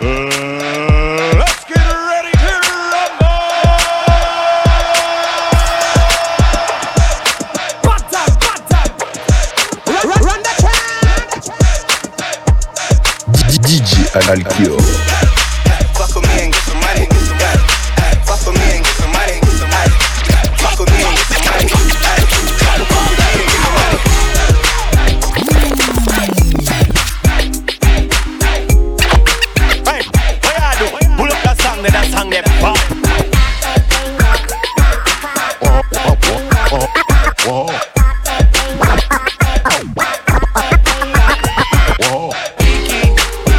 Uh, let's get ready to rumble! Run the track! DJ Whoa.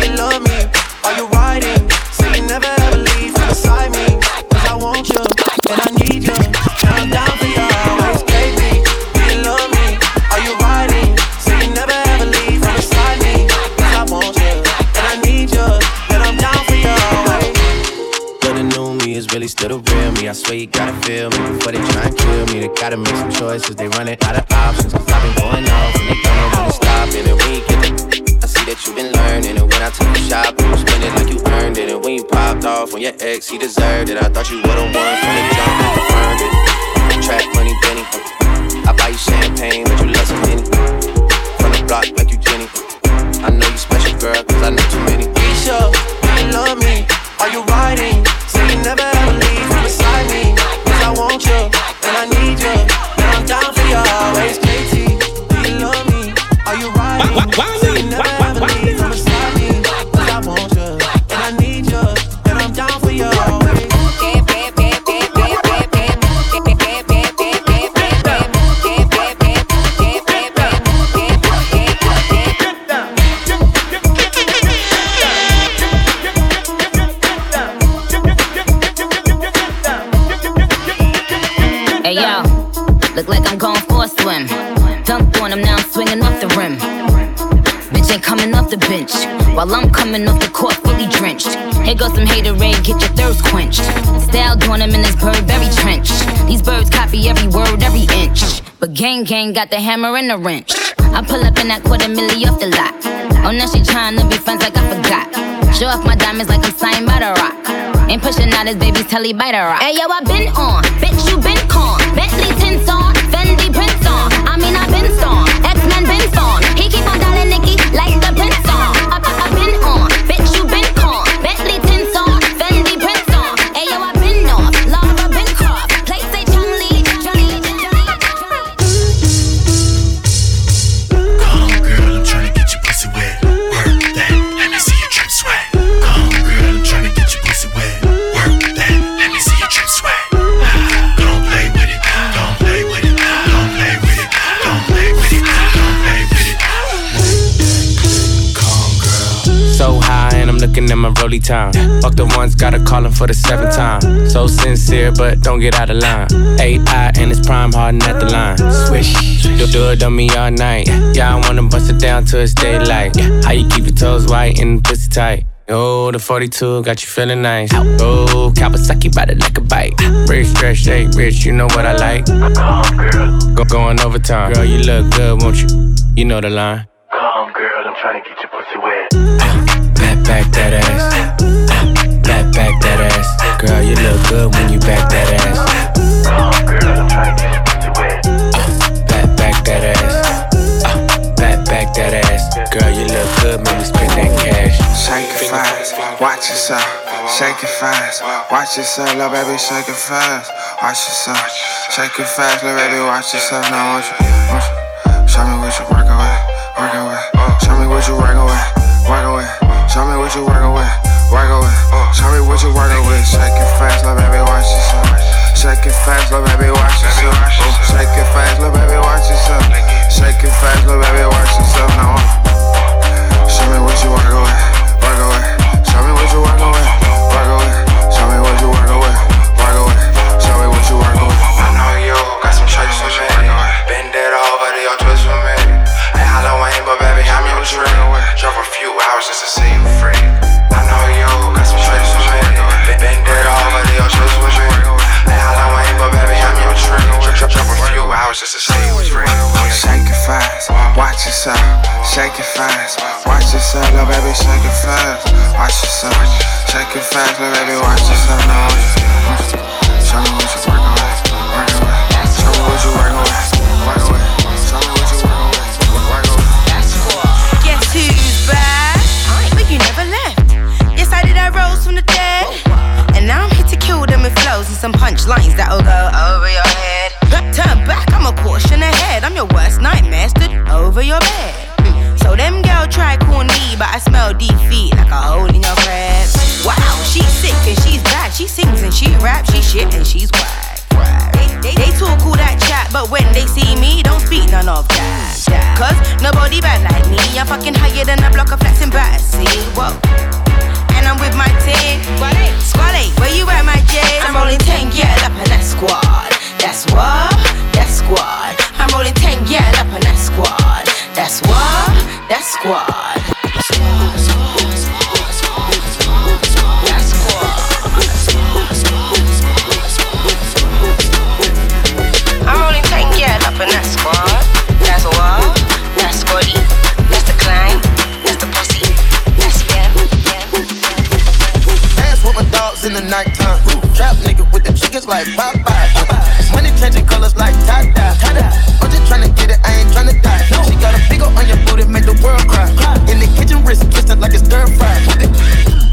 You love me. Are you riding? Say you never ever leave beside I want you and I need you. And I'm down for you. You love me. Are you riding? Say you never ever leave beside I want you and I need you. And I'm down for you me is really still real me. I swear you gotta feel me before they try and kill me. They gotta make some choices. They running out of options. Cause I've been going off and they don't wanna stop. And then we get Alkio. he deserved it. I thought you were the one from the jump, you confirmed it. Track money, Benny. While I'm coming off the court fully drenched. Here goes some haterade, get your thirst quenched. Style doing them in this Burberry trench. These birds copy every word, every inch. But gang gang got the hammer and the wrench. I pull up in that quarter milli off the lot. Oh, now she tryna be friends like I forgot. Show off my diamonds like I'm signed by the rock. Ain't pushing out his baby's telly by the rock. Hey yo, I been on, bitch you been con. Bentley on, Fendi prints on. I mean I been X Men been. He keep on dialing Nicki like the for the seventh time. So sincere, but don't get out of line. AI and it's prime harden at the line. Swish, do, do it on me all night. Yeah, I wanna bust it down till it's daylight. How you keep your toes white and pussy tight? Oh, the 42 got you feeling nice. Oh, Kawasaki bite it like a bite. Rich, stretch, shake, rich, you know what I like. Go going overtime. Girl, you look good, won't you? You know the line. Come, girl, I'm trying to get your pussy wet Back, back that ass. Girl, you look good when you back that ass. Oh, girl, I'm trying get your pussy wet. Uh, back, back that ass. Uh, back, back that ass. Girl, you look good, make me spend that cash. Shake it fast, watch yourself. Shake it fast, watch yourself, little baby, shake it fast. Watch yourself, shake it fast, little baby, watch yourself. Now, watch you, watch you. Show me what you working with, working with. Show me what you working with, working with. Show me what you working with, working uh. with. Show me what you working with. Shake it fast, little baby, watch yourself. Shake it fast, little baby, watch yourself. Shake it fast, little baby, watch yourself. Shake it fast, little baby, watch yourself. Now, show me what you working with, working with. Show me what you working with, working with. Show me what you working with, working with. Show me what you working with. I know you got some tricks for me. Bend it over to your twist for me. Ain't Halloween, but baby, I'm your trick. Drove a few hours just to see you free. It your your. Shake it fast, watch yourself. Shake it fast, watch yourself, little baby, shake it fast. Watch yourself. fast, little baby, watch yourself shit and she's whack. They, they, they talk all that chat, but when they see me, don't speak none of that. Cause nobody bad like me. I'm fucking higher than a block of flexing battersea. Whoa. And I'm with my team. Squally, where you at, my J? I'm rolling 10, yeah, up in that squad. That's what, that squad. I'm rolling 10, yeah, up in that squad. That's what, that squad. That with the chickens like Money changing colors like tie dye. I'm just tryna get it, I ain't tryna die. She got a big ol' on your booty, make the world cry. In the kitchen, wrist twisted like it's stir fry.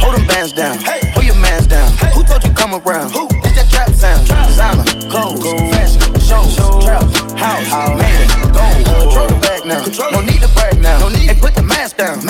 Hold them bands down, hold your mans down. Who told you come around? Who? It's that trap sound. Silent, clothes, fashion, shows, trap, house, man, gold. Control the bag now, no need to brag now. Hey, put the mask down.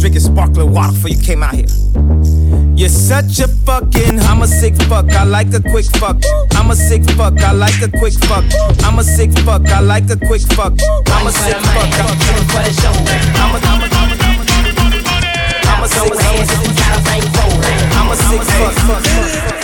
Drinking sparkling water before you came out here? You're such a fucking, I'm a sick fuck, I like a quick fuck. I'm a sick fuck, I like a quick fuck. I'm a sick fuck, I like a quick fuck. I'm a sick fuck, I'm a sick fuck. I'm a, I'm a, I'm a, I'm a sick fuck. I'm a sick fuck.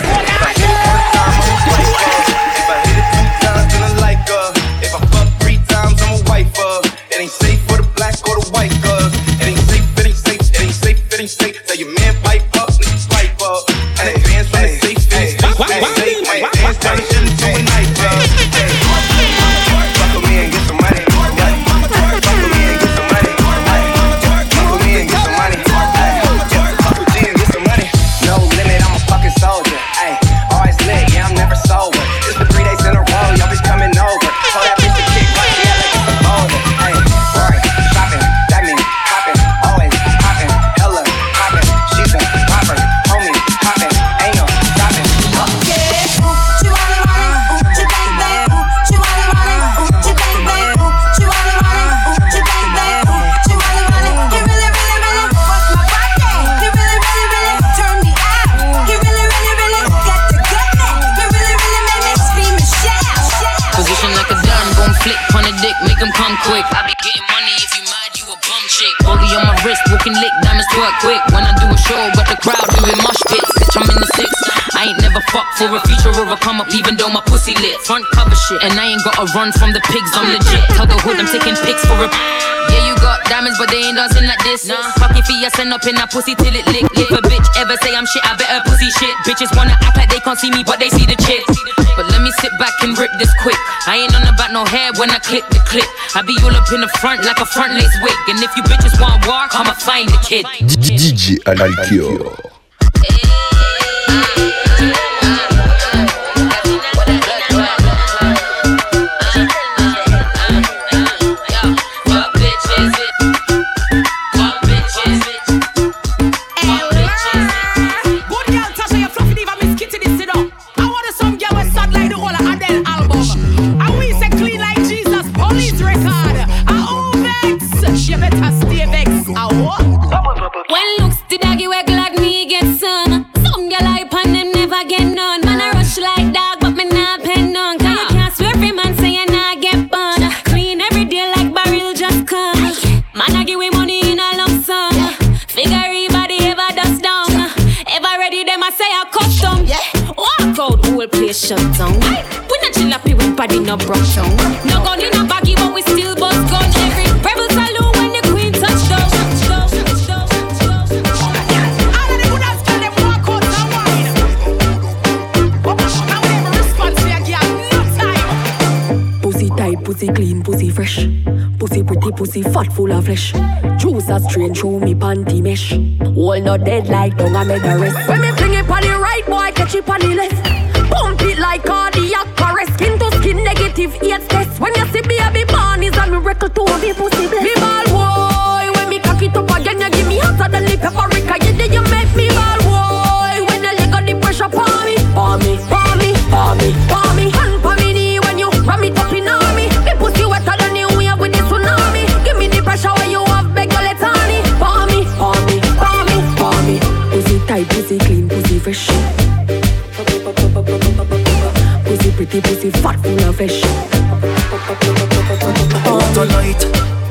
Position like a dime, gon' flick on a dick, make him come quick. I be getting money if you mad, you a bum chick. Rollie on my wrist, walking lick, diamonds twerk quick. When I do a show, but the crowd doing mosh pits. Bitch, I'm in the six. I I ain't never fucked for a future or a come up, even though my pussy lit. Front cover shit, and I ain't gotta run from the pigs, I'm legit. Tell the hood I'm taking pics for a. Yeah, you got diamonds, but they ain't dancing like this. Nah. Fuck if you send up in that pussy till it lick. If a bitch ever say I'm shit, I better pussy shit. Bitches wanna act like they can't see me, but they see the chick. But let me sit back and rip this quick. I ain't on about no hair when I click the clip. I be all up in the front like a front lace wig. And if you bitches want war, I'ma find the kid. DJ Analkior. shut down. We not chill up with body no brush on. No gun in a baggy, but we still bust gun. Every rebel salute when the queen touch down. Pussy clean, pussy fresh. Pussy pretty, pussy fat, full of flesh. Juice a strain through me panty mesh. All not dead like don't I make the rest. When me fling it on the right, boy, catch it on the left. When you see baby born is a miracle to be pussy blessed. Me ball boy, when me cock it up again, you give me hotter than the paprika. You did you make me ball boy. When you let go the pressure for me, for me, for me, for me, for me. Hand for me knee when you ram it up in on me. Me pussy wetter than the wave with the tsunami. Give me the pressure when you have beg your let on me. For me, for me, for me, for me. Pussy tight, pussy clean, pussy fresh Pussy pretty pussy fat full of flesh. Tonight,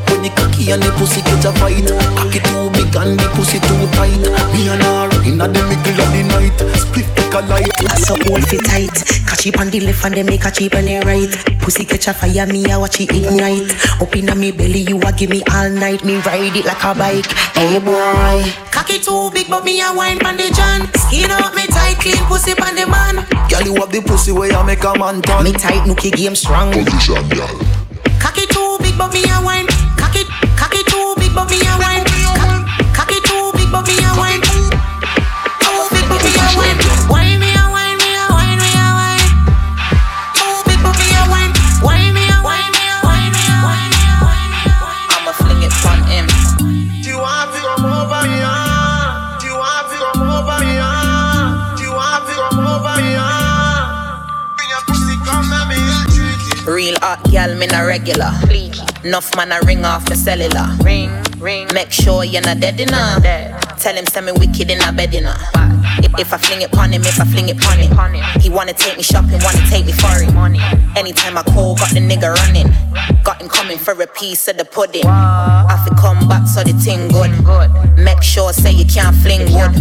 when the cocky and the pussy get a fight, cocky too big and the pussy too tight. Me and her inna the middle of the night, split like a light. So hold fit tight, catch it on the left and then make a cheap on the right. Pussy catch a fire, me I watch it ignite. Up inna me belly, you a give me all night. Me ride it like a bike. Hey boy, cocky too big, but me a wine pon the john. Skin up me tight, clean pussy pon the man. Girl, you have the pussy where you make a man turn. Me tight, nookie game strong. Position, girl. Cocky too big, but me a wine. Real hot gal, me na regular. Enough man a ring off my cellular. Ring, ring. Make sure you're not dead enough. Tell him send me wicked in a bed enough. If, if I fling it pon him, if I fling it pon him. He wanna take me shopping, wanna take me for him. Anytime I call, got the nigga running. Got him coming for a piece of the pudding. I fi come back so the thing good. Make sure say you can't fling wood.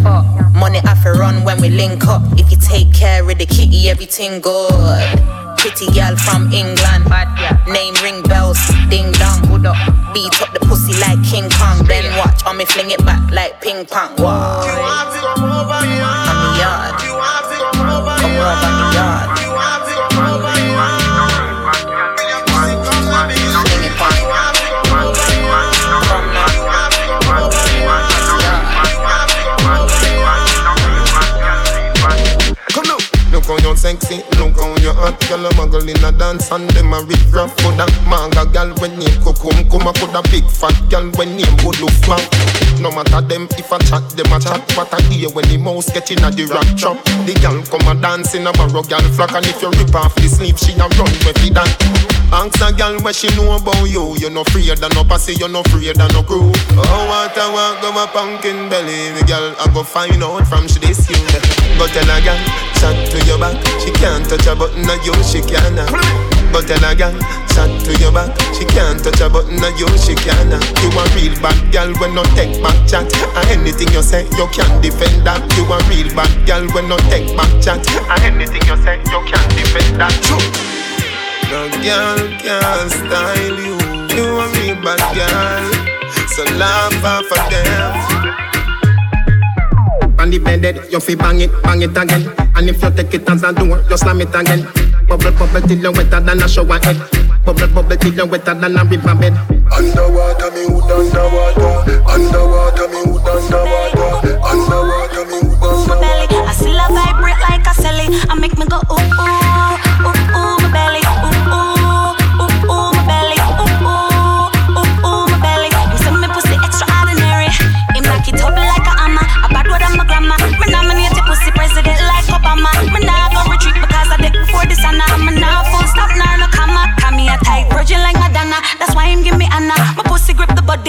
Money I fi run when we link up. If you take care of the kitty, everything good. Pretty girl from England. Name ring bells, ding dong. Beat up the pussy like King Kong. Then watch on me fling it back like ping pong. Wow. Do you want to come over here? On the yard. Do you want to come over Come here? rub on the yard. Do you want to come over here? Bring your pussy, come let me Fling it pon. Do you want to come over here? Come now. Do you want to come you come? Come now. Look how you look you hot Girl a muggle in a dance and them a rip rap for that Manga girl when name Kokum Kuma put a big fat girl when name Bodo Fang No matter them if I chat, them a chat. But I hear when the mouse get in a the rap trap. The girl come a dance in a barrow girl flock And if you rip off the sleeve, she a run with it that. Ask a girl what she know about you. You no afraid of no pussy, you no afraid of no crew. Oh, what I want, go my pumpkin belly. The girl I go find out from she this you. Go tell a girl chat to your back. She can't touch a button, no you she can't. But tell a girl, chat to your back. She can't touch a button, no you she can't. You a real bad girl when no take back chat. And anything you say, you can't defend that. You a real bad girl when no take back chat. And anything you say, you can't defend that. True. No girl can style you. You a real bad girl. So laugh off of them. On the bed, you fi bang it, bang it again. And if you take it as a door, you slam it again. Bubble, bubble till you wetter than a shower head. Bubble, bubble till you wetter than a river bed. Underwater, me wood underwater. Underwater, me wood underwater. Underwater, me wood underwater. belly. I still a vibrate like a celly. I make me go ooh ooh ooh ooh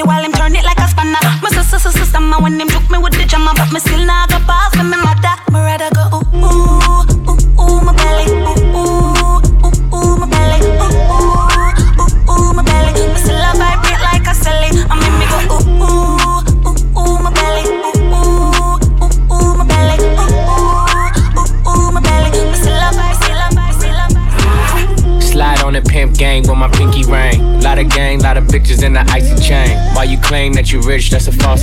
body while him turn it like a spanner. My sister sister stammer when him juke me with the jammer, but me still nah go pass when me mother.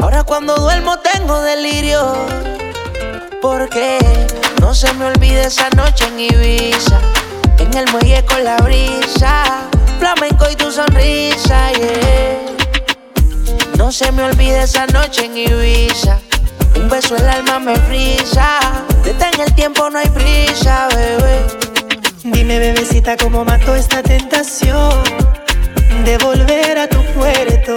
Ahora cuando duermo tengo delirio. Porque no se me olvide esa noche en Ibiza. En el muelle con la brisa. Flamenco y tu sonrisa, yeah. No se me olvide esa noche en Ibiza. Un beso el alma me frisa. Detén el tiempo, no hay prisa, bebé. Dime, bebecita, cómo mató esta tentación de volver a tu puerto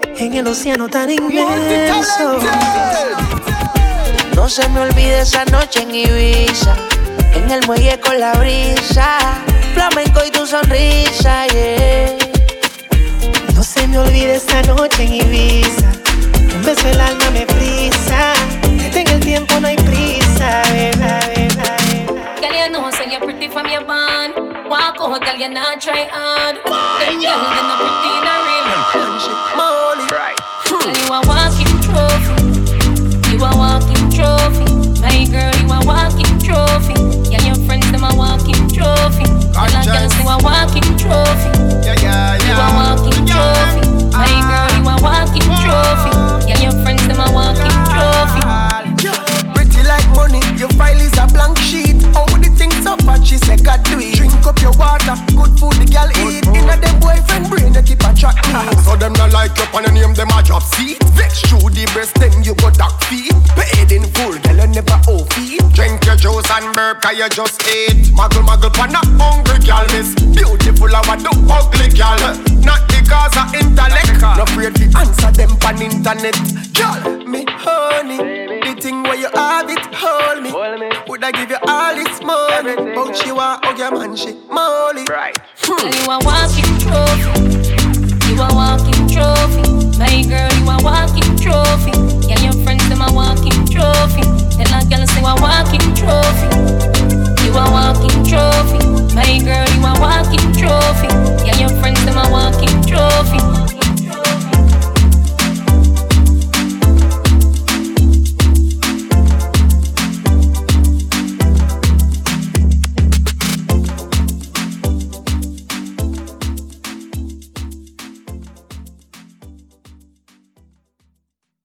en el océano tan inmenso. No se me olvide esa noche en Ibiza, en el muelle con la brisa, flamenco y tu sonrisa, yeah. No se me olvide esa noche en Ibiza, un beso el alma me frisa, que en el tiempo no hay prisa, beba, beba, Girl, you know, say you're pretty from your band. Walk out, girl, you not try hard. Them girl, they not pretty a real Molly. Right. Girl, you a walking give you all this money. But she want hug your man, she molly. Right. Hmm. You a walking trophy. You a walking trophy. My girl, you a walking trophy. Yeah, your friends them a walking trophy. Tell a girl say a walking trophy. You a walking trophy. My girl, you a walking trophy. Yeah, your friends them a walking trophy.